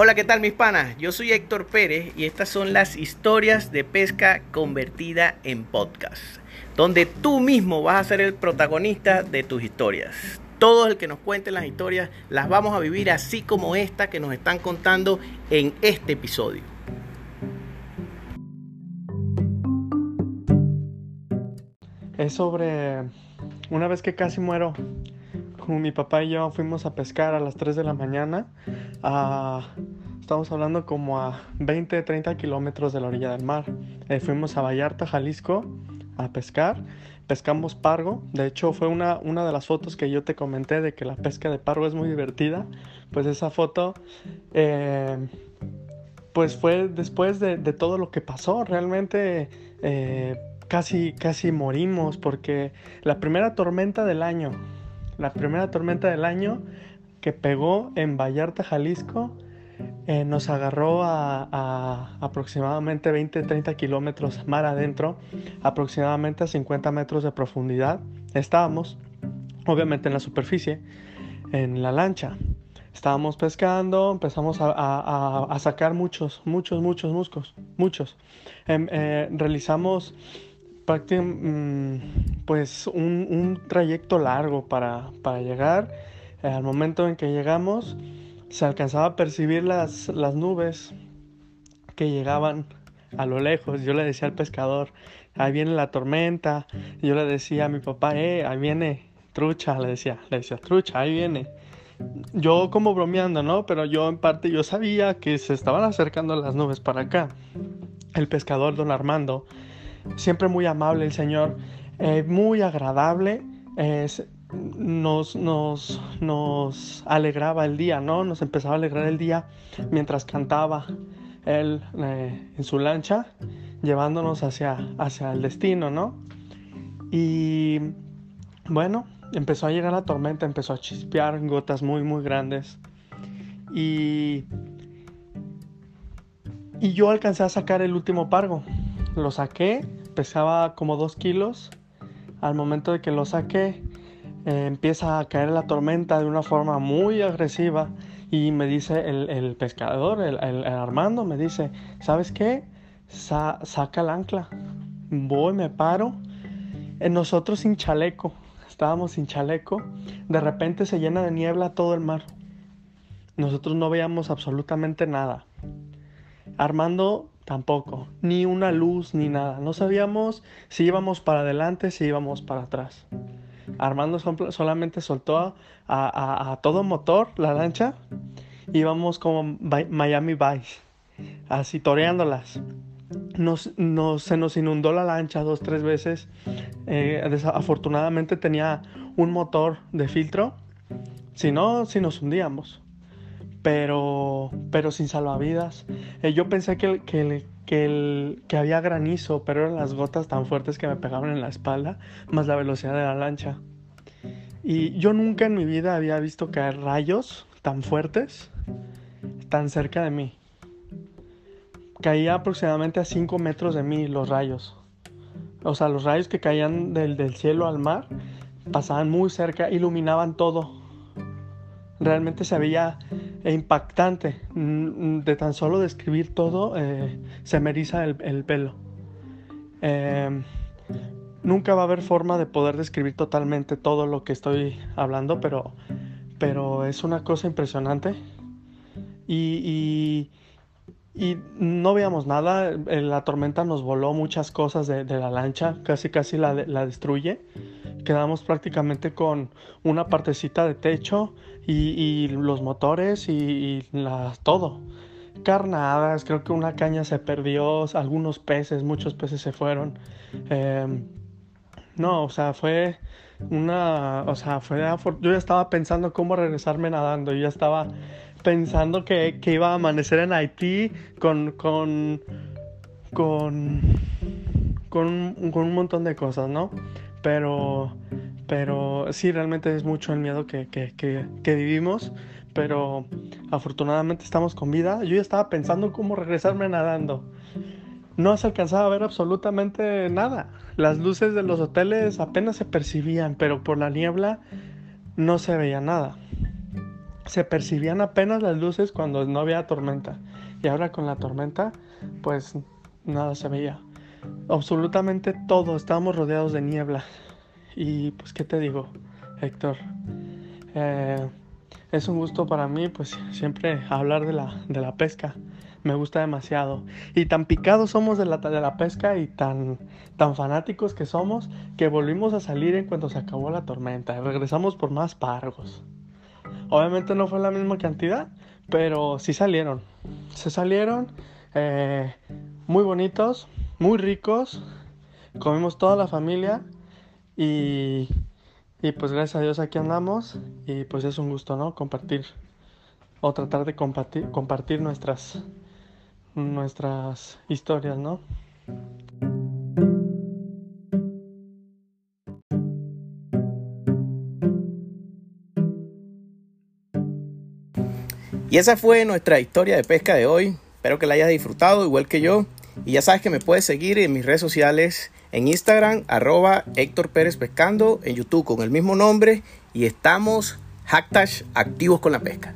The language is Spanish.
Hola, ¿qué tal mis panas? Yo soy Héctor Pérez y estas son las historias de pesca convertida en podcast, donde tú mismo vas a ser el protagonista de tus historias. Todo el que nos cuente las historias las vamos a vivir así como esta que nos están contando en este episodio. Es sobre una vez que casi muero mi papá y yo fuimos a pescar a las 3 de la mañana. estamos hablando como a 20, 30 kilómetros de la orilla del mar. Eh, fuimos a Vallarta, Jalisco, a pescar. Pescamos pargo. De hecho, fue una, una de las fotos que yo te comenté de que la pesca de pargo es muy divertida. Pues esa foto, eh, pues fue después de, todo lo que pasó. Realmente eh, casi, casi morimos porque la primera tormenta del año la primera tormenta del año que pegó en Vallarta, Jalisco, eh, nos agarró a, aproximadamente 20-30 kilómetros mar adentro, aproximadamente a 50 metros de profundidad. Estábamos, obviamente, en la superficie, en la lancha. Estábamos pescando, empezamos a, sacar muchos, muchos, muchos muscos, muchos. Em, eh, realizamos Mm, pues un, trayecto largo para, llegar. Eh, al momento en que llegamos, se alcanzaba a percibir las, las nubes que llegaban a lo lejos. Yo le decía al pescador, ahí viene la tormenta. Yo le decía a mi papá, eh, ahí viene trucha, le decía, le decía, trucha, ahí viene. Yo como bromeando, ¿no? Pero yo en parte yo sabía que se estaban acercando las nubes para acá. El pescador, don Armando, siempre muy amable el Señor, eh, muy agradable, nos, nos, nos, alegraba el día, ¿no? Nos empezaba a alegrar el día mientras cantaba él eh, en su lancha, llevándonos hacia, hacia el destino, ¿no? Y bueno, empezó a llegar la tormenta, empezó a chispear gotas muy, muy grandes. Y, y yo alcancé a sacar el último pargo. Lo saqué pesaba como 2 kilos. Al momento de que lo saqué, eh, empieza a caer la tormenta de una forma muy agresiva. Y me dice el, pescador, el, Armando, me dice, ¿sabes qué? saca el ancla. Voy, me paro. Eh, nosotros sin chaleco, estábamos sin chaleco. De repente se llena de niebla todo el mar. Nosotros no veíamos absolutamente nada. Armando tampoco, ni una luz ni nada. No sabíamos si íbamos para adelante, si íbamos para atrás. Armando solamente soltó a, todo motor la lancha. Íbamos como Miami Vice, así toreándolas. Nos, se nos inundó la lancha dos, tres veces. Eh, afortunadamente tenía un motor de filtro. Si no, si nos hundíamos pero, pero sin salvavidas. Eh, yo pensé que, que, que, que había granizo, pero eran las gotas tan fuertes que me pegaban en la espalda, más la velocidad de la lancha. Y yo nunca en mi vida había visto caer rayos tan fuertes, tan cerca de mí. Caía aproximadamente a 5 metros de mí los rayos. O sea, los rayos que caían del, del cielo al mar pasaban muy cerca, iluminaban todo. Realmente se veía impactante. Mm, de tan solo describir todo, eh, se me eriza el, pelo. Em, nunca va a haber forma de poder describir totalmente todo lo que estoy hablando, pero, pero es una cosa impresionante. Y, no veíamos nada, eh, la tormenta nos voló muchas cosas de, la lancha, casi casi la, la destruye quedamos prácticamente con una partecita de techo y, los motores y, todo. Carnadas, creo que una caña se perdió, algunos peces, muchos peces se fueron. Em, no, o sea, fue una, o sea, fue, yo ya estaba pensando cómo regresarme nadando, yo ya estaba pensando que, iba a amanecer en Haití con, con, con, con un montón de cosas, ¿no? Pero, pero sí, realmente es mucho el miedo que, que, que, vivimos. Pero afortunadamente estamos con vida. Yo ya estaba pensando cómo regresarme nadando. No se alcanzaba a ver absolutamente nada. Las luces de los hoteles apenas se percibían, pero por la niebla no se veía nada. se percibían apenas las luces cuando no había tormenta. Y ahora con la tormenta, pues nada se veía. Absolutamente todo, estábamos rodeados de niebla. Y pues, ¿qué te digo, Héctor? Eh, es un gusto para mí, pues siempre hablar de la, de la pesca. Me gusta demasiado. Y tan picados somos de la, de la pesca y tan, tan fanáticos que somos que volvimos a salir en cuanto se acabó la tormenta. Regresamos por más pargos. Obviamente no fue la misma cantidad, pero sí salieron. Se salieron eh, muy bonitos, muy ricos. Comimos toda la familia y y pues gracias a Dios aquí andamos y pues es un gusto, ¿no? Compartir o tratar de compartir, compartir nuestras, nuestras historias, ¿no? Y esa fue nuestra historia de pesca de hoy. Espero que la hayas disfrutado igual que yo. Y ya sabes que me puedes seguir en mis redes sociales en Instagram, arroba Héctor Pérez Pescando, en YouTube con el mismo nombre y estamos hashtag activos con la pesca.